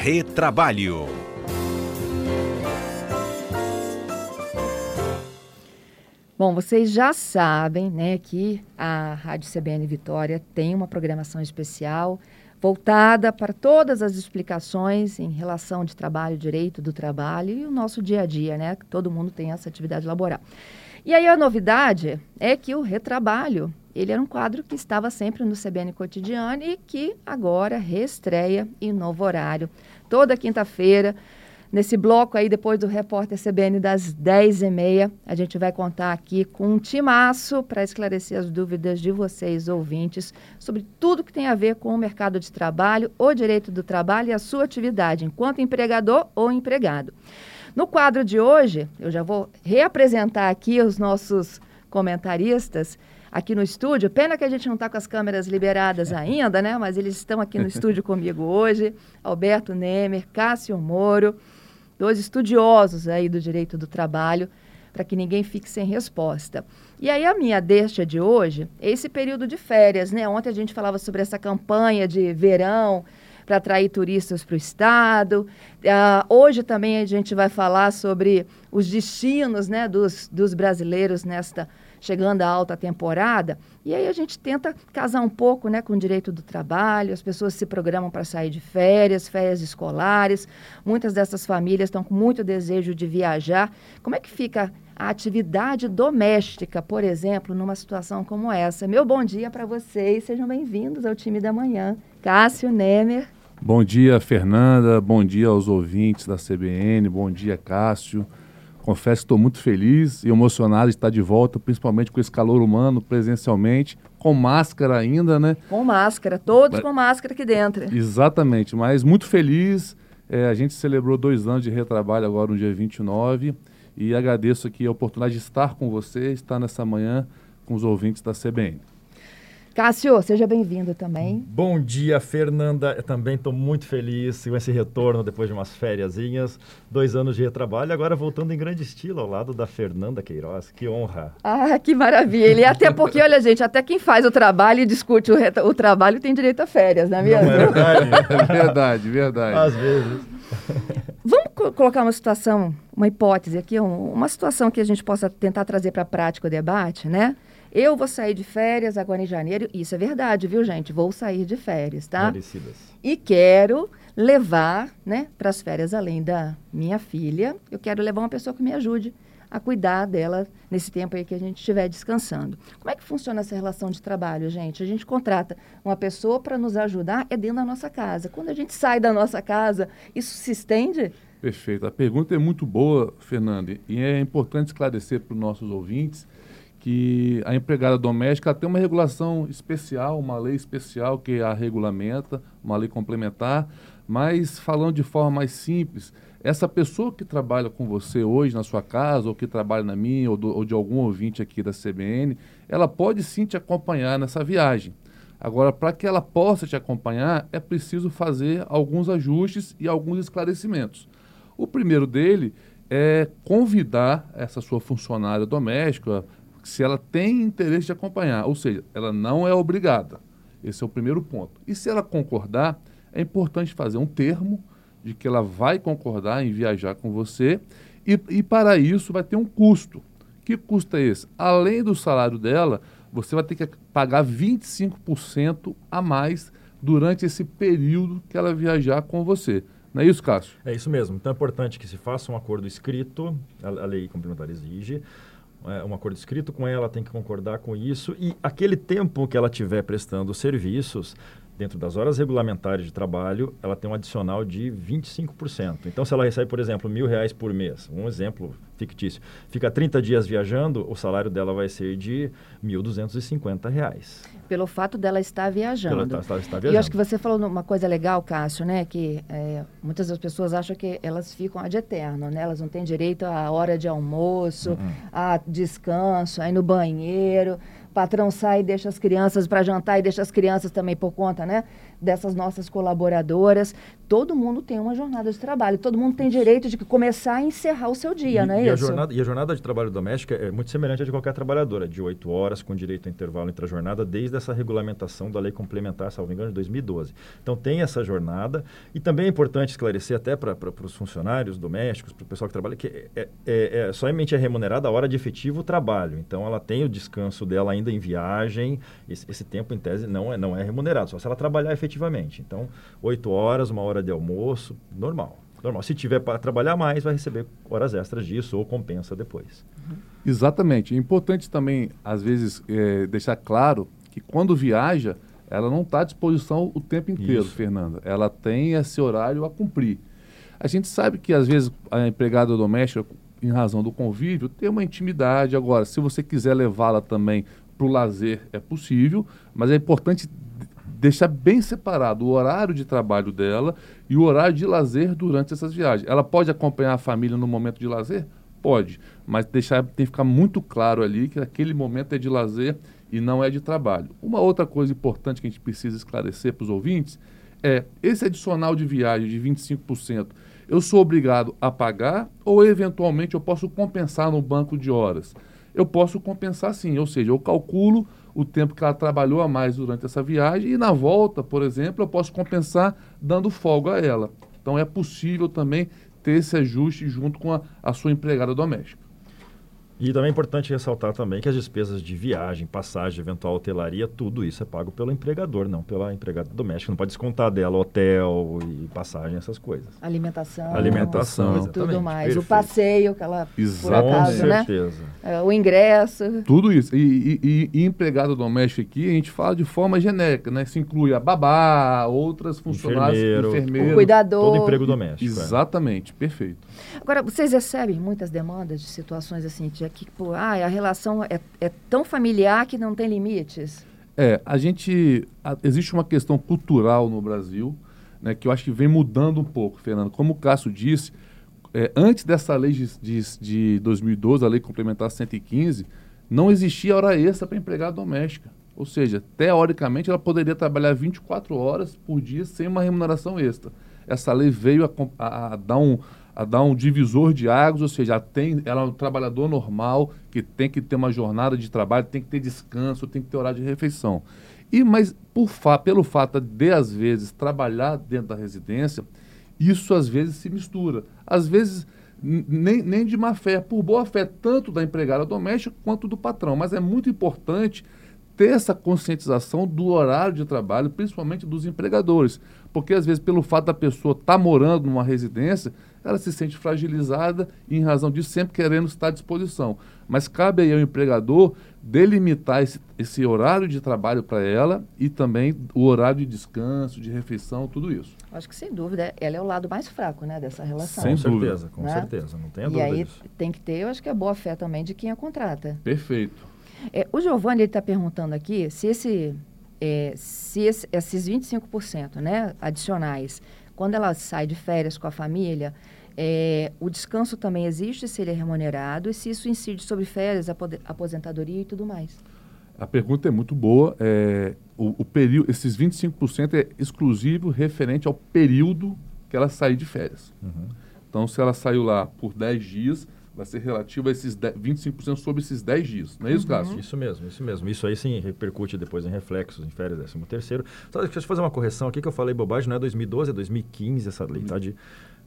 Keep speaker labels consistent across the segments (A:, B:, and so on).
A: Retrabalho.
B: Bom, vocês já sabem, né, que a Rádio CBN Vitória tem uma programação especial voltada para todas as explicações em relação de trabalho, direito do trabalho e o nosso dia a dia, né? Todo mundo tem essa atividade laboral. E aí a novidade é que o retrabalho, ele era um quadro que estava sempre no CBN Cotidiano e que agora reestreia em novo horário, toda quinta-feira, Nesse bloco aí, depois do repórter CBN das 10h30, a gente vai contar aqui com um timaço para esclarecer as dúvidas de vocês, ouvintes, sobre tudo que tem a ver com o mercado de trabalho, o direito do trabalho e a sua atividade, enquanto empregador ou empregado. No quadro de hoje, eu já vou reapresentar aqui os nossos comentaristas aqui no estúdio. Pena que a gente não está com as câmeras liberadas ainda, né? Mas eles estão aqui no estúdio comigo hoje. Alberto Nemer, Cássio Moro dois estudiosos aí do direito do trabalho, para que ninguém fique sem resposta. E aí a minha deixa de hoje é esse período de férias, né? Ontem a gente falava sobre essa campanha de verão para atrair turistas para o estado. Uh, hoje também a gente vai falar sobre os destinos né, dos, dos brasileiros nesta chegando a alta temporada. E aí a gente tenta casar um pouco né, com o direito do trabalho, as pessoas se programam para sair de férias, férias escolares. Muitas dessas famílias estão com muito desejo de viajar. Como é que fica a atividade doméstica, por exemplo, numa situação como essa? Meu bom dia para vocês, sejam bem-vindos ao time da manhã. Cássio Nemer.
C: Bom dia, Fernanda. Bom dia aos ouvintes da CBN. Bom dia, Cássio. Confesso que estou muito feliz e emocionado de estar de volta, principalmente com esse calor humano, presencialmente, com máscara ainda, né?
B: Com máscara, todos com máscara aqui dentro.
C: Exatamente, mas muito feliz. É, a gente celebrou dois anos de retrabalho agora no dia 29 e agradeço aqui a oportunidade de estar com você, estar nessa manhã com os ouvintes da CBN.
B: Cássio, seja bem-vindo também.
D: Bom dia, Fernanda. Eu também estou muito feliz com esse retorno depois de umas fériasinhas, dois anos de retrabalho, agora voltando em grande estilo ao lado da Fernanda Queiroz. Que honra.
B: Ah, que maravilha. E até porque, olha, gente, até quem faz o trabalho e discute o, o trabalho tem direito a férias, não é mesmo? Não
C: é verdade? é verdade, verdade.
D: Às vezes.
B: Vamos co colocar uma situação, uma hipótese aqui, um, uma situação que a gente possa tentar trazer para a prática o debate, né? Eu vou sair de férias agora em janeiro. Isso é verdade, viu, gente? Vou sair de férias, tá?
D: Merecidas.
B: E quero levar, né, para as férias, além da minha filha, eu quero levar uma pessoa que me ajude a cuidar dela nesse tempo aí que a gente estiver descansando. Como é que funciona essa relação de trabalho, gente? A gente contrata uma pessoa para nos ajudar, é dentro da nossa casa. Quando a gente sai da nossa casa, isso se estende?
C: Perfeito. A pergunta é muito boa, Fernanda, e é importante esclarecer para os nossos ouvintes que a empregada doméstica tem uma regulação especial, uma lei especial que a regulamenta, uma lei complementar, mas falando de forma mais simples, essa pessoa que trabalha com você hoje na sua casa, ou que trabalha na minha, ou, do, ou de algum ouvinte aqui da CBN, ela pode sim te acompanhar nessa viagem. Agora, para que ela possa te acompanhar, é preciso fazer alguns ajustes e alguns esclarecimentos. O primeiro dele é convidar essa sua funcionária doméstica, se ela tem interesse de acompanhar, ou seja, ela não é obrigada. Esse é o primeiro ponto. E se ela concordar, é importante fazer um termo de que ela vai concordar em viajar com você e, e para isso vai ter um custo. Que custo é esse? Além do salário dela, você vai ter que pagar 25% a mais durante esse período que ela viajar com você. Não é isso, Cássio?
D: É isso mesmo. Então é importante que se faça um acordo escrito, a, a lei complementar exige, é, um acordo escrito com ela, tem que concordar com isso. E aquele tempo que ela tiver prestando serviços, dentro das horas regulamentares de trabalho, ela tem um adicional de 25%. Então, se ela recebe, por exemplo, mil reais por mês, um exemplo fictício, fica 30 dias viajando, o salário dela vai ser de 1.250 reais.
B: Pelo fato dela estar viajando.
D: Estar, estar viajando.
B: E eu acho que você falou uma coisa legal, Cássio, né? Que é, muitas das pessoas acham que elas ficam ad eterno, né? Elas não têm direito à hora de almoço, uhum. a descanso, a ir no banheiro patrão sai e deixa as crianças para jantar e deixa as crianças também por conta, né? Dessas nossas colaboradoras. Todo mundo tem uma jornada de trabalho, todo mundo tem direito de começar e encerrar o seu dia,
D: e,
B: não é
D: e
B: isso?
D: A jornada, e a jornada de trabalho doméstico é muito semelhante à de qualquer trabalhadora, de oito horas, com direito a intervalo entre a jornada, desde essa regulamentação da lei complementar, salvo engano, de 2012. Então tem essa jornada, e também é importante esclarecer até para os funcionários domésticos, para o pessoal que trabalha, que é, é, é, somente é remunerada a hora de efetivo trabalho. Então ela tem o descanso dela ainda em viagem, esse, esse tempo, em tese, não é, não é remunerado, só se ela trabalhar efetivamente. Então, oito horas, uma hora de almoço, normal. Normal. Se tiver para trabalhar mais, vai receber horas extras disso ou compensa depois.
C: Uhum. Exatamente. É importante também, às vezes, é, deixar claro que quando viaja, ela não está à disposição o tempo inteiro, Isso. Fernanda. Ela tem esse horário a cumprir. A gente sabe que, às vezes, a empregada doméstica, em razão do convívio, tem uma intimidade. Agora, se você quiser levá-la também para o lazer, é possível, mas é importante deixar bem separado o horário de trabalho dela e o horário de lazer durante essas viagens. Ela pode acompanhar a família no momento de lazer? Pode, mas deixar tem que ficar muito claro ali que aquele momento é de lazer e não é de trabalho. Uma outra coisa importante que a gente precisa esclarecer para os ouvintes é esse adicional de viagem de 25%. Eu sou obrigado a pagar ou eventualmente eu posso compensar no banco de horas? Eu posso compensar sim, ou seja, eu calculo o tempo que ela trabalhou a mais durante essa viagem e na volta, por exemplo, eu posso compensar dando folga a ela. Então é possível também ter esse ajuste junto com a, a sua empregada doméstica.
D: E também é importante ressaltar também que as despesas de viagem, passagem, eventual hotelaria, tudo isso é pago pelo empregador, não pela empregada doméstica. Não pode descontar dela hotel e passagem, essas coisas.
B: Alimentação.
D: Alimentação,
B: e tudo mais. Perfeito. O passeio que ela
C: Exatamente.
B: Acaso,
D: Com certeza.
B: Né? o ingresso.
C: Tudo isso. E, e, e, empregado doméstico aqui, a gente fala de forma genérica, né? Se inclui a babá, outras funcionários,
D: enfermeiro,
C: enfermeiro
B: o cuidador.
D: Todo emprego doméstico.
C: Exatamente, é. perfeito.
B: Agora, vocês recebem muitas demandas de situações assim, de que pô, ah, a relação é, é tão familiar que não tem limites?
C: É, a gente. A, existe uma questão cultural no Brasil, né, que eu acho que vem mudando um pouco, Fernando. Como o Cássio disse, é, antes dessa lei de, de, de 2012, a lei complementar 115, não existia hora extra para empregada doméstica. Ou seja, teoricamente ela poderia trabalhar 24 horas por dia sem uma remuneração extra. Essa lei veio a, a, a dar um, a dar um divisor de águas, ou seja, tem, ela é um trabalhador normal que tem que ter uma jornada de trabalho, tem que ter descanso, tem que ter horário de refeição. E mas por fa pelo fato de às vezes trabalhar dentro da residência, isso às vezes se mistura. Às vezes nem, nem de má fé, por boa fé, tanto da empregada doméstica quanto do patrão. Mas é muito importante ter essa conscientização do horário de trabalho, principalmente dos empregadores. Porque, às vezes, pelo fato da pessoa estar tá morando numa residência, ela se sente fragilizada e, em razão disso, sempre querendo estar à disposição. Mas cabe aí ao empregador delimitar esse, esse horário de trabalho para ela e também o horário de descanso, de refeição, tudo isso.
B: Acho que, sem dúvida, ela é o lado mais fraco né, dessa relação.
D: Sem com certeza, com né? certeza, não tenha dúvida.
B: E aí
D: disso.
B: tem que ter, eu acho que a boa fé também de quem a contrata.
C: Perfeito.
B: É, o Giovanni está perguntando aqui se, esse, é, se esse, esses 25% né, adicionais, quando ela sai de férias com a família, é, o descanso também existe se ele é remunerado e se isso incide sobre férias, aposentadoria e tudo mais.
C: A pergunta é muito boa. É, o, o período, esses 25% é exclusivo referente ao período que ela sair de férias. Uhum. Então, se ela saiu lá por 10 dias, vai ser relativo a esses 10, 25% sobre esses 10 dias. Não é isso, uhum. Cássio?
D: Isso mesmo, isso mesmo. Isso aí sim repercute depois em reflexos, em férias, décimo terceiro. Só deixa eu fazer uma correção aqui que eu falei bobagem, não é 2012, é 2015 essa lei, uhum. tá? De,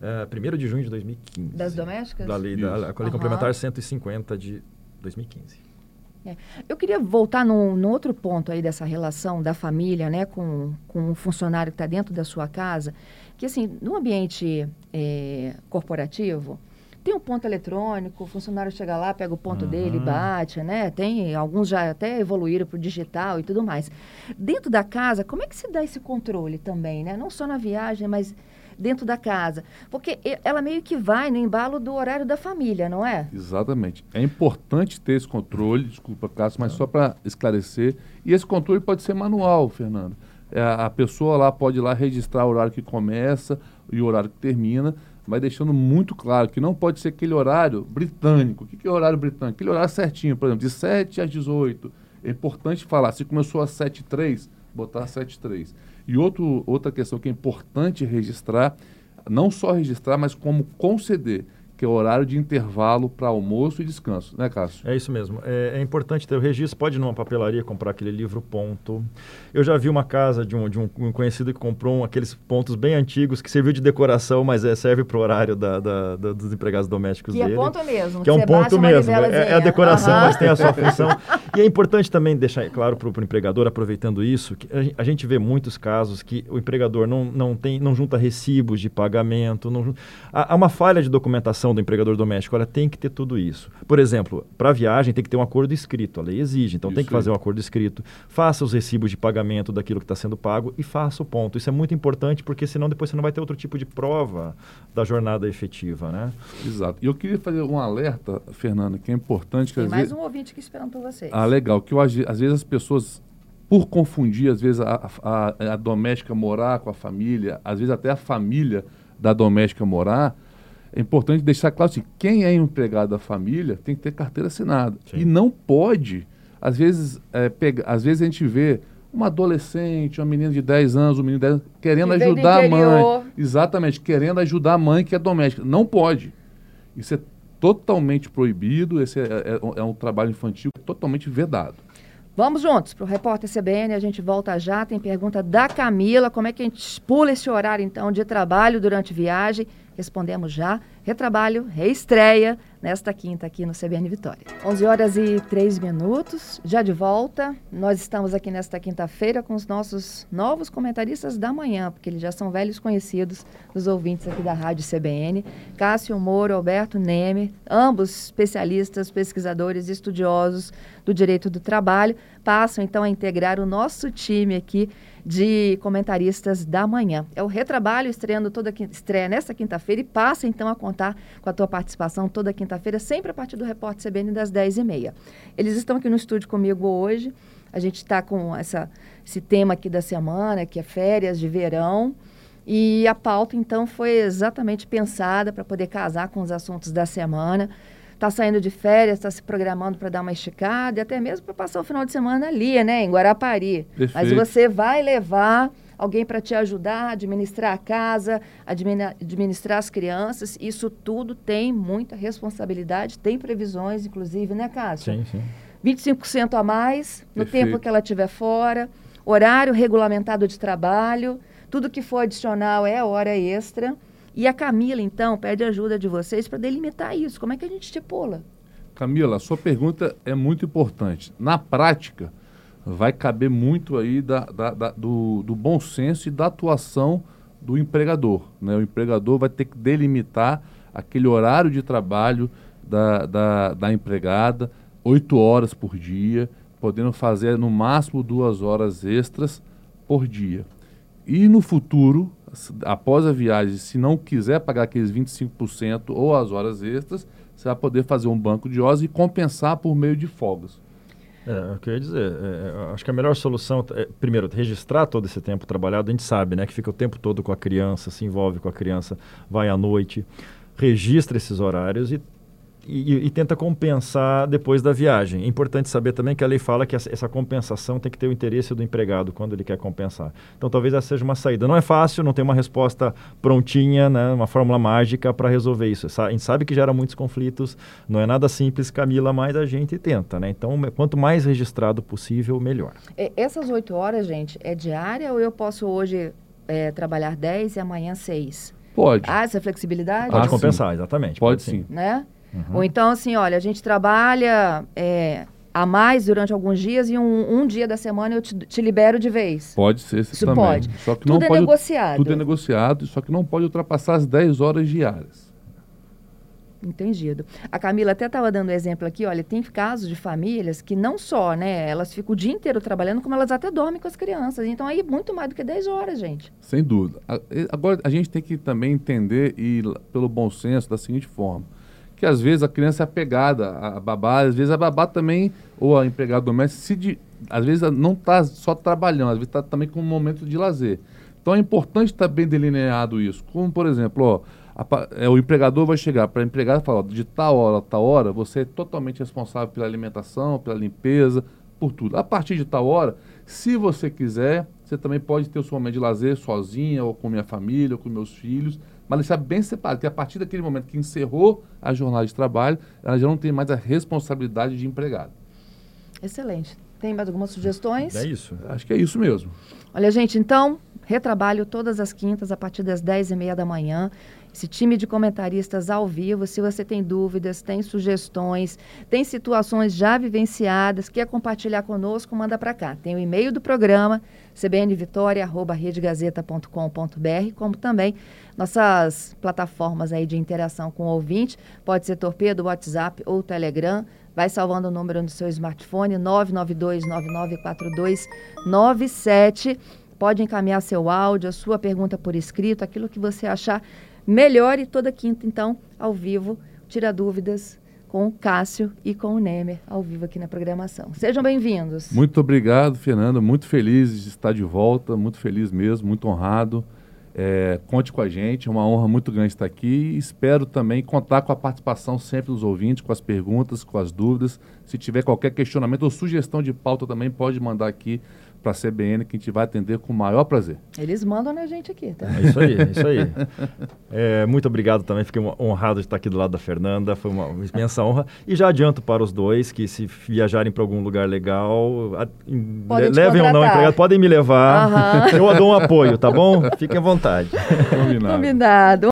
D: é, 1 de junho de 2015.
B: Das domésticas?
D: Da lei, da, da lei uhum. complementar 150 de 2015.
B: É. Eu queria voltar no, no, outro ponto aí dessa relação da família, né, com, com um funcionário que está dentro da sua casa, que assim, no ambiente é, corporativo, tem um ponto eletrônico, o funcionário chega lá, pega o ponto uhum. dele, bate, né? Tem alguns já até evoluíram para o digital e tudo mais. Dentro da casa, como é que se dá esse controle também, né? Não só na viagem, mas dentro da casa. Porque ela meio que vai no embalo do horário da família, não é?
C: Exatamente. É importante ter esse controle, desculpa, Cássio, mas só para esclarecer. E esse controle pode ser manual, Fernando. É, a pessoa lá pode ir lá registrar o horário que começa e o horário que termina, mas deixando muito claro que não pode ser aquele horário britânico. O que é horário britânico? Aquele horário certinho, por exemplo, de 7 às 18. É importante falar, se começou às 7 h 03, botar às 7 h 03. E outro, outra questão que é importante registrar, não só registrar, mas como conceder que é o horário de intervalo para almoço e descanso, né, Cássio?
D: É isso mesmo. É, é, importante ter o registro. Pode ir numa papelaria comprar aquele livro ponto. Eu já vi uma casa de um, de um, conhecido que comprou um, aqueles pontos bem antigos que serviu de decoração, mas é, serve para o horário da, da, da, dos empregados domésticos
B: que
D: dele.
B: Que é ponto mesmo.
D: Que é um ponto mesmo. É, é, a decoração, uhum. mas tem a sua função. e é importante também deixar claro para o empregador, aproveitando isso, que a, a, gente vê muitos casos que o empregador não, não, tem, não junta recibos de pagamento. Não, há, há uma falha de documentação do empregador doméstico. Olha, tem que ter tudo isso. Por exemplo, para viagem tem que ter um acordo escrito. A lei exige, então isso tem que fazer um acordo escrito. Faça os recibos de pagamento daquilo que está sendo pago e faça o ponto. Isso é muito importante porque senão depois você não vai ter outro tipo de prova da jornada efetiva, né?
C: Exato. E eu queria fazer um alerta, Fernanda, que é importante. Que
B: tem mais vezes... um ouvinte aqui esperando por vocês.
C: Ah, legal. Que eu, às vezes as pessoas por confundir, às vezes, a, a, a, doméstica morar com a família, às vezes até a família da doméstica morar, é importante deixar claro assim, quem é empregado da família tem que ter carteira assinada. Sim. E não pode, às vezes, é, pega, às vezes a gente vê uma adolescente, uma menina de 10 anos, um menino de 10 anos, querendo que ajudar a mãe. Exatamente, querendo ajudar a mãe que é doméstica. Não pode. Isso é totalmente proibido, esse é, é, é um trabalho infantil totalmente vedado.
B: Vamos juntos para o repórter CBN, a gente volta já. Tem pergunta da Camila: como é que a gente pula esse horário então de trabalho durante viagem? Respondemos já. Retrabalho, reestreia nesta quinta aqui no CBN Vitória. 11 horas e 3 minutos, já de volta. Nós estamos aqui nesta quinta-feira com os nossos novos comentaristas da manhã, porque eles já são velhos conhecidos dos ouvintes aqui da Rádio CBN. Cássio Moro, Alberto Neme, ambos especialistas, pesquisadores estudiosos do direito do trabalho, passam então a integrar o nosso time aqui de comentaristas da manhã. É o Retrabalho estreando toda estreia nesta quinta-feira e passa então a contar com a tua participação toda quinta-feira, sempre a partir do Repórter CBN das 10h30. Eles estão aqui no estúdio comigo hoje. A gente está com essa, esse tema aqui da semana, que é férias de verão. E a pauta, então, foi exatamente pensada para poder casar com os assuntos da semana está saindo de férias, está se programando para dar uma esticada e até mesmo para passar o final de semana ali, né, em Guarapari. Perfeito. Mas você vai levar alguém para te ajudar a administrar a casa, administrar as crianças. Isso tudo tem muita responsabilidade, tem previsões, inclusive, né, Cássio?
D: Sim, sim.
B: 25% a mais no Perfeito. tempo que ela estiver fora, horário regulamentado de trabalho, tudo que for adicional é hora extra. E a Camila, então, pede ajuda de vocês para delimitar isso. Como é que a gente estipula?
C: Camila, a sua pergunta é muito importante. Na prática, vai caber muito aí da, da, da, do, do, bom senso e da atuação do empregador. Né? O empregador vai ter que delimitar aquele horário de trabalho da, da, da empregada, oito horas por dia, podendo fazer no máximo duas horas extras por dia. E no futuro, após a viagem, se não quiser pagar aqueles 25% ou as horas extras, você vai poder fazer um banco de horas e compensar por meio de folgas.
D: É, eu queria dizer, é, acho que a melhor solução é, primeiro, registrar todo esse tempo trabalhado. A gente sabe, né, que fica o tempo todo com a criança, se envolve com a criança, vai à noite, registra esses horários e e, e, tenta compensar depois da viagem. É importante saber também que a lei fala que essa, compensação tem que ter o interesse do empregado quando ele quer compensar. Então, talvez essa seja uma saída. Não é fácil, não tem uma resposta prontinha, né, uma fórmula mágica para resolver isso. A gente sabe que gera muitos conflitos, não é nada simples, Camila, mas a gente tenta. Né? Então, quanto mais registrado possível, melhor.
B: Essas oito horas, gente, é diária ou eu posso hoje é, trabalhar 10 e amanhã 6?
C: Pode.
B: Ah, essa flexibilidade?
D: Pode compensar, exatamente.
C: Pode, pode sim.
B: Né? Uhum. Ou então, assim, olha, a gente trabalha é, a mais durante alguns dias e um, um dia da semana eu te, te, libero de vez.
C: Pode ser isso, isso também. pode.
B: Só que tudo não é pode, negociado.
C: Tudo é negociado, só que não pode ultrapassar as 10 horas diárias.
B: Entendido. A Camila até estava dando exemplo aqui, olha, tem casos de famílias que não só, né, elas ficam o dia inteiro trabalhando, como elas até dormem com as crianças. Então aí muito mais do que 10 horas, gente.
C: Sem dúvida. Agora a gente tem que também entender e pelo bom senso da seguinte forma que às vezes a criança é apegada à babá, às vezes a babá também, ou a empregada doméstica, se de, às vezes não está só trabalhando, às vezes está também com um momento de lazer. Então é importante estar tá bem delineado isso. Como, por exemplo, ó, a, é, o empregador vai chegar para a empregada e falar, de tal hora a tal hora, você é totalmente responsável pela alimentação, pela limpeza, por tudo. A partir de tal hora, se você quiser, você também pode ter o seu momento de lazer sozinha, ou com minha família, ou com meus filhos, mas deixar bem separado, que a partir daquele momento que encerrou a jornada de trabalho, ela já não tem mais a responsabilidade de empregado.
B: Excelente. Tem mais algumas sugestões?
D: É isso.
C: Acho que é isso mesmo.
B: Olha, gente, então, retrabalho todas as quintas a partir das 10h30 da manhã. Esse time de comentaristas ao vivo. Se você tem dúvidas, tem sugestões, tem situações já vivenciadas, quer compartilhar conosco, manda para cá. Tem o e-mail do programa, cbnvitoria.redegazeta.com.br, como também nossas plataformas aí de interação com o ouvinte. Pode ser Torpedo, WhatsApp ou Telegram. Vai salvando o número no seu smartphone, 992-994297. Pode encaminhar seu áudio, a sua pergunta por escrito, aquilo que você achar melhor. E toda quinta, então, ao vivo, tira dúvidas com o Cássio e com o Nemer, ao vivo aqui na programação. Sejam bem-vindos.
C: Muito obrigado, Fernanda. Muito feliz de estar de volta, muito feliz mesmo, muito honrado. É, conte com a gente, é uma honra muito grande estar aqui. Espero também contar com a participação sempre dos ouvintes, com as perguntas, com as dúvidas. Se tiver qualquer questionamento ou sugestão de pauta também, pode mandar aqui para a CBN, que a gente vai atender com o maior prazer.
B: Eles mandam na gente aqui, tá?
D: É isso aí, é isso aí. É, muito obrigado também, fiquei honrado de estar aqui do lado da Fernanda, foi uma imensa honra. E já adianto para os dois que se viajarem para algum lugar legal, a, levem ou não empregado, podem me levar, uhum. eu dou um apoio, tá bom? Fiquem à vontade.
B: Combinado. Combinado.